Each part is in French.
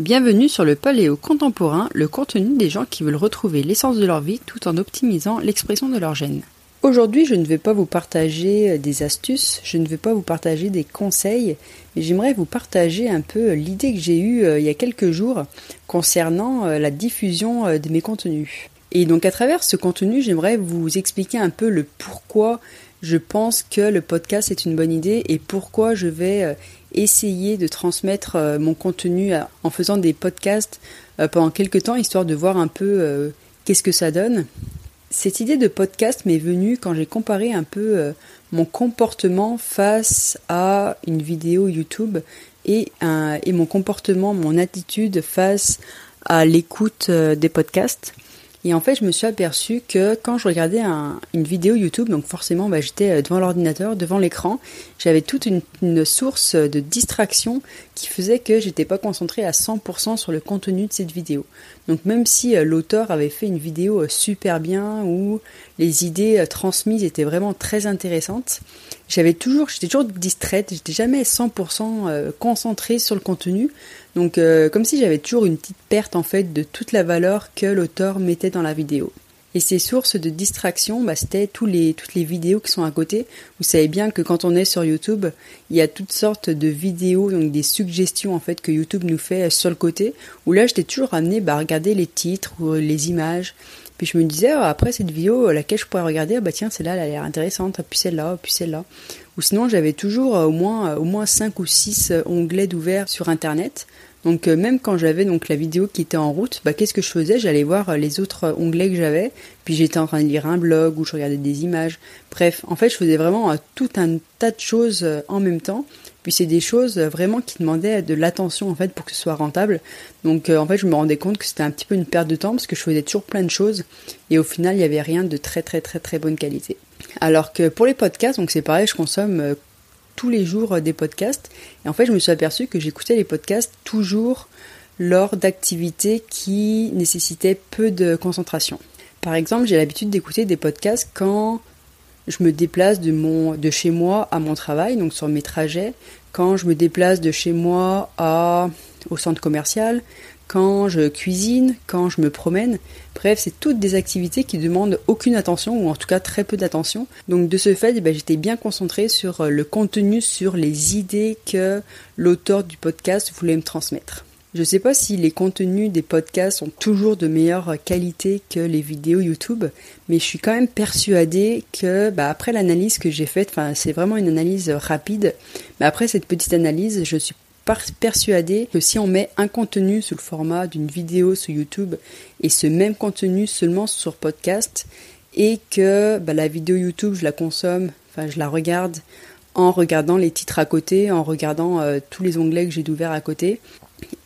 Bienvenue sur le Paléo contemporain, le contenu des gens qui veulent retrouver l'essence de leur vie tout en optimisant l'expression de leur gène. Aujourd'hui, je ne vais pas vous partager euh, des astuces, je ne vais pas vous partager des conseils, mais j'aimerais vous partager un peu l'idée que j'ai eue euh, il y a quelques jours concernant euh, la diffusion de mes contenus. Et donc à travers ce contenu, j'aimerais vous expliquer un peu le pourquoi je pense que le podcast est une bonne idée et pourquoi je vais essayer de transmettre euh, mon contenu en faisant des podcasts euh, pendant quelques temps, histoire de voir un peu euh, qu'est-ce que ça donne. Cette idée de podcast m'est venue quand j'ai comparé un peu mon comportement face à une vidéo YouTube et, et mon comportement, mon attitude face à l'écoute des podcasts. Et en fait, je me suis aperçu que quand je regardais une vidéo YouTube, donc forcément, bah, j'étais euh, devant l'ordinateur, devant l'écran, j'avais toute une, source de distraction qui faisait que j'étais pas concentrée à 100% sur le contenu de cette vidéo. Donc même si euh, l'auteur avait fait une vidéo euh, super bien où les idées transmises étaient vraiment très intéressantes, j'avais toujours, j'étais toujours distraite, j'étais jamais 100% concentrée sur le contenu. Donc euh, comme si j'avais toujours une petite perte en fait de toute la valeur que l'auteur mettait dans la vidéo. Et ces sources de distraction, bah, c'était toutes les vidéos qui sont à côté. Vous savez bien que quand on est sur YouTube, il y a toutes sortes de vidéos, donc des suggestions en fait que YouTube nous fait sur le côté. Où là, j'étais toujours amené bah, à regarder les titres ou les images. Puis je me disais, ah, après cette vidéo, laquelle je pourrais regarder, ah, bah tiens, celle-là, elle a l'air intéressante, puis celle-là, puis celle-là. Ou sinon, j'avais toujours euh, au moins, euh, au moins 5 ou 6 onglets d'ouvert sur Internet. Donc euh, même quand j'avais donc la vidéo qui était en route, bah, qu'est-ce que je faisais? J'allais voir euh, les autres onglets que j'avais, puis j'étais en train de lire un blog ou je regardais des images. Bref, en fait, je faisais vraiment euh, tout un tas de choses en même temps. Puis c'est des choses vraiment qui demandaient de l'attention en fait pour que ce soit rentable. Donc en fait, je me rendais compte que c'était un petit peu une perte de temps parce que je faisais toujours plein de choses et au final, il n'y avait rien de très très très très bonne qualité. Alors que pour les podcasts, donc c'est pareil, je consomme tous les jours euh, des podcasts. Et en fait, je me suis aperçu que j'écoutais les podcasts toujours lors d'activités qui nécessitaient peu de concentration. Par exemple, j'ai l'habitude d'écouter des podcasts quand je me déplace de, mon, de chez moi à mon travail, donc sur mes trajets, quand je me déplace de chez moi à, au centre commercial, quand je cuisine, quand je me promène. Bref, c'est toutes des activités qui demandent aucune attention, ou en tout cas très peu d'attention. Donc de ce fait, eh ben, j'étais bien concentrée sur euh, le contenu, sur les idées que l'auteur du podcast voulait me transmettre. Je ne sais pas si les contenus des podcasts sont toujours de meilleure qualité que les vidéos YouTube, mais je suis quand même persuadée que, bah, après l'analyse que j'ai faite, enfin, c'est vraiment une analyse rapide, mais après cette petite analyse, je suis persuadé que si on met un contenu sous le format d'une vidéo sur YouTube et ce même contenu seulement sur podcast et que bah, la vidéo YouTube je la consomme, enfin je la regarde en regardant les titres à côté, en regardant euh, tous les onglets que j'ai d'ouvert à côté,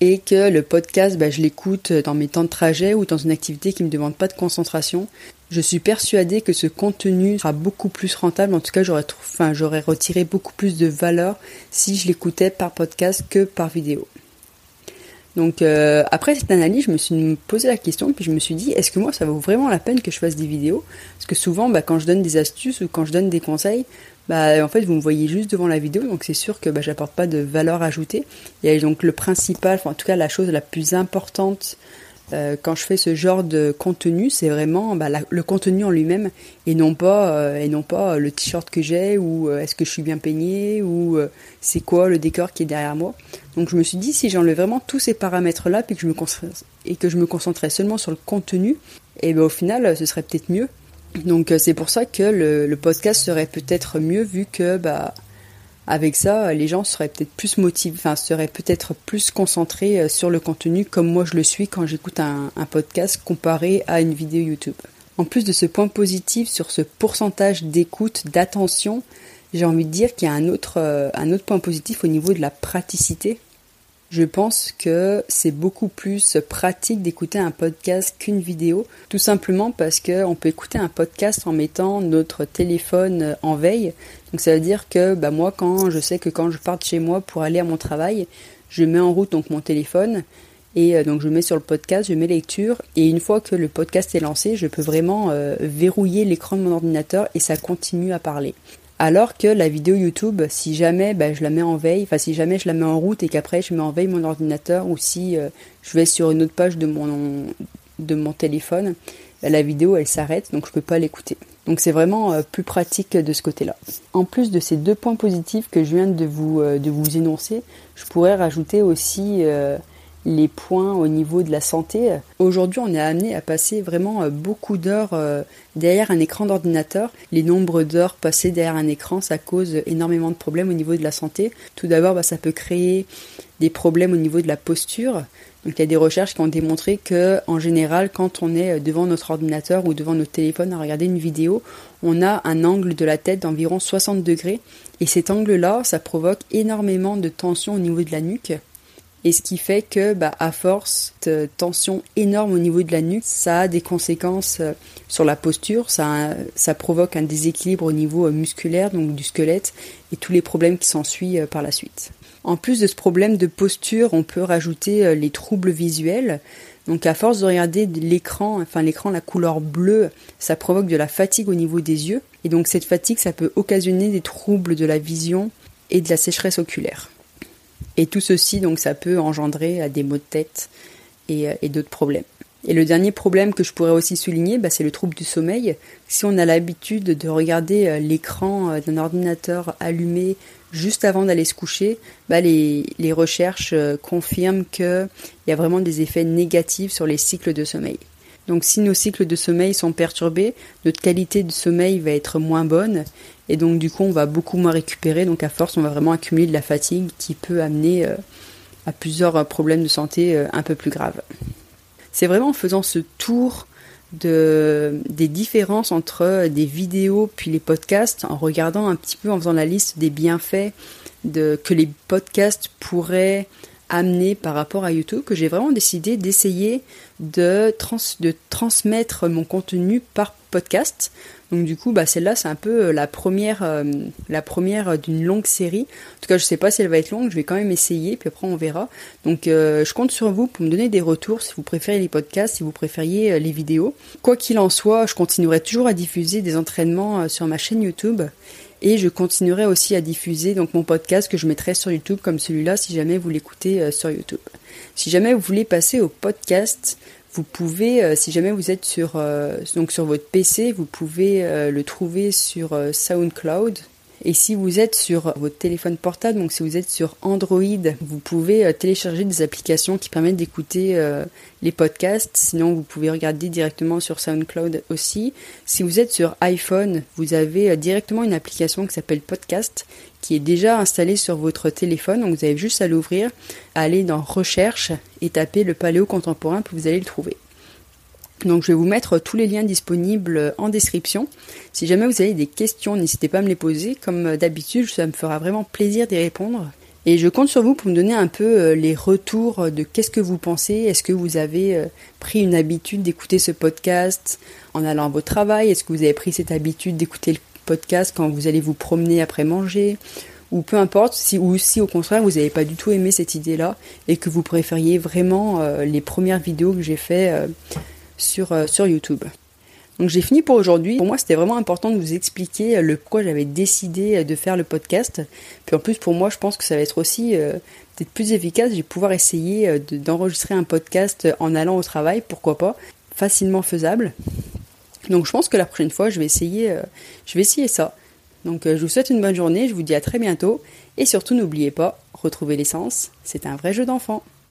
et que le podcast, bah, je l'écoute dans mes temps de trajet ou dans une activité qui ne me demande pas de concentration. Je suis persuadée que ce contenu sera beaucoup plus rentable. En tout cas, j'aurais, enfin, j'aurais retiré beaucoup plus de valeur si je l'écoutais par podcast que par vidéo. Donc euh, après cette analyse, je me suis posé la question, puis je me suis dit, est-ce que moi ça vaut vraiment la peine que je fasse des vidéos? Parce que souvent, bah, quand je donne des astuces ou quand je donne des conseils, bah en fait vous me voyez juste devant la vidéo, donc c'est sûr que bah, j'apporte pas de valeur ajoutée. Et donc le principal, enfin, en tout cas la chose la plus importante euh, quand je fais ce genre de contenu, c'est vraiment bah, le contenu en lui-même et non pas euh, et non pas le t-shirt que j'ai ou euh, est-ce que je suis bien peigné ou c'est quoi le décor qui est derrière moi. Donc je me suis dit si j'enlève vraiment tous ces paramètres là puis je me et que je me concentrais seulement sur le contenu, et eh ben au final ce serait peut-être mieux. Donc c'est pour ça que le, podcast serait peut-être mieux vu que bah avec ça, les gens seraient peut-être plus motivés, enfin seraient peut-être plus concentrés euh, sur le contenu comme moi je le suis quand j'écoute un, podcast comparé à une vidéo YouTube. En plus de ce point positif sur ce pourcentage d'écoute, d'attention, j'ai envie de dire qu'il y a un autre, euh, un autre point positif au niveau de la praticité je pense que c'est beaucoup plus pratique d'écouter un podcast qu'une vidéo, tout simplement parce qu'on peut écouter un podcast en mettant notre téléphone en veille. Donc ça veut dire que bah, moi, quand je sais que quand je pars de chez moi pour aller à mon travail, je mets en route donc mon téléphone et euh, donc je mets sur le podcast, je mets lecture et une fois que le podcast est lancé, je peux vraiment euh, verrouiller l'écran de mon ordinateur et ça continue à parler. Alors que la vidéo YouTube, si jamais bah, je la mets en veille, enfin si jamais je la mets en route et qu'après je mets en veille mon ordinateur ou si euh, je vais sur une autre page de mon, téléphone, bah, la vidéo elle s'arrête donc je peux pas l'écouter. Donc c'est vraiment euh, plus pratique de ce côté-là. En plus de ces deux points positifs que je viens de vous, euh, de vous énoncer, je pourrais rajouter aussi les points au niveau de la santé. Aujourd'hui, on est amené à passer vraiment euh, beaucoup d'heures euh, derrière un écran d'ordinateur. Les nombres d'heures passées derrière un écran, ça cause énormément de problèmes au niveau de la santé. Tout d'abord, bah, ça peut créer des problèmes au niveau de la posture. Donc il y a des recherches qui ont démontré que en général, quand on est devant notre ordinateur ou devant notre téléphone à regarder une vidéo, on a un angle de la tête d'environ 60 degrés. Et cet angle-là, ça provoque énormément de tension au niveau de la nuque et ce qui fait que, bah, à force de tension énorme au niveau de la nuque, ça a des conséquences euh, sur la posture, ça, ça provoque un déséquilibre au niveau euh, musculaire, donc du squelette, et tous les problèmes qui s'ensuivent euh, par la suite. En plus de ce problème de posture, on peut rajouter les troubles visuels. Donc à force de regarder l'écran, enfin l'écran la couleur bleue, ça provoque de la fatigue au niveau des yeux. Et donc cette fatigue, ça peut occasionner des troubles de la vision et de la sécheresse oculaire. Et tout ceci, donc, ça peut engendrer à des maux de tête et, euh, et d'autres problèmes. Et le dernier problème que je pourrais aussi souligner, bah, c'est le trouble du sommeil. Si on a l'habitude de regarder euh, l'écran euh, d'un ordinateur allumé juste avant d'aller se coucher, bah, les recherches confirment qu'il y a vraiment des effets négatifs sur les cycles de sommeil. Donc si nos cycles de sommeil sont perturbés, notre qualité de sommeil va être moins bonne et donc du coup, on va beaucoup moins récupérer. Donc à force, on va vraiment accumuler de la fatigue qui peut amener euh, à plusieurs euh, problèmes de santé euh, un peu plus graves. C'est vraiment en faisant ce tour de, des différences entre des vidéos puis les podcasts, en regardant un petit peu, en faisant la liste des bienfaits de, que les podcasts pourraient amener par rapport à YouTube, que j'ai vraiment décidé d'essayer de, transmettre mon contenu par podcast. Donc du coup, bah, celle-là, c'est un peu euh, la première, euh, la première d'une longue série. En tout cas, je sais pas si elle va être longue, je vais quand même essayer, puis après on verra. Donc euh, je compte sur vous pour me donner des retours si vous préférez les podcasts, si vous préfériez les vidéos. Quoi qu'il en soit, je continuerai toujours à diffuser des entraînements sur ma chaîne YouTube. Et je continuerai aussi à diffuser donc mon podcast que je mettrai sur YouTube comme celui-là si jamais vous l'écoutez sur YouTube. Si jamais vous voulez passer au podcast, vous pouvez, euh, si jamais vous êtes sur, euh, votre PC, vous pouvez euh, le trouver sur SoundCloud. Et si vous êtes sur votre téléphone portable, donc si vous êtes sur Android, vous pouvez télécharger des applications qui permettent d'écouter les podcasts. Sinon, vous pouvez regarder directement sur SoundCloud aussi. Si vous êtes sur iPhone, vous avez directement une application qui s'appelle Podcast qui est déjà installée sur votre téléphone. Donc vous avez juste à l'ouvrir, aller dans Recherche et taper le paléo contemporain, puis vous allez le trouver. Donc je vais vous mettre tous les liens disponibles en description. Si jamais vous avez des questions, n'hésitez pas à me les poser. Comme d'habitude, ça me fera vraiment plaisir d'y répondre. Et je compte sur vous pour me donner un peu euh, les retours de qu'est-ce que vous pensez. Est-ce que vous avez euh, pris une habitude d'écouter ce podcast en allant à votre travail? Est-ce que vous avez pris cette habitude d'écouter le podcast quand vous allez vous promener après manger? Ou peu importe, ou si au contraire vous n'avez pas du tout aimé cette idée-là et que vous préfériez vraiment euh, les premières vidéos que j'ai fait euh, sur, euh, sur YouTube. Donc j'ai fini pour aujourd'hui. Pour moi, c'était vraiment important de vous expliquer le pourquoi j'avais décidé de faire le podcast. Puis en plus, pour moi, je pense que ça va être aussi peut-être plus efficace. Je vais pouvoir essayer d'enregistrer un podcast en allant au travail, pourquoi pas, facilement faisable. Donc je pense que la prochaine fois, je vais essayer, euh, je vais essayer ça. Donc euh, je vous souhaite une bonne journée, je vous dis à très bientôt et surtout n'oubliez pas, retrouver l'essence, c'est un vrai jeu d'enfant.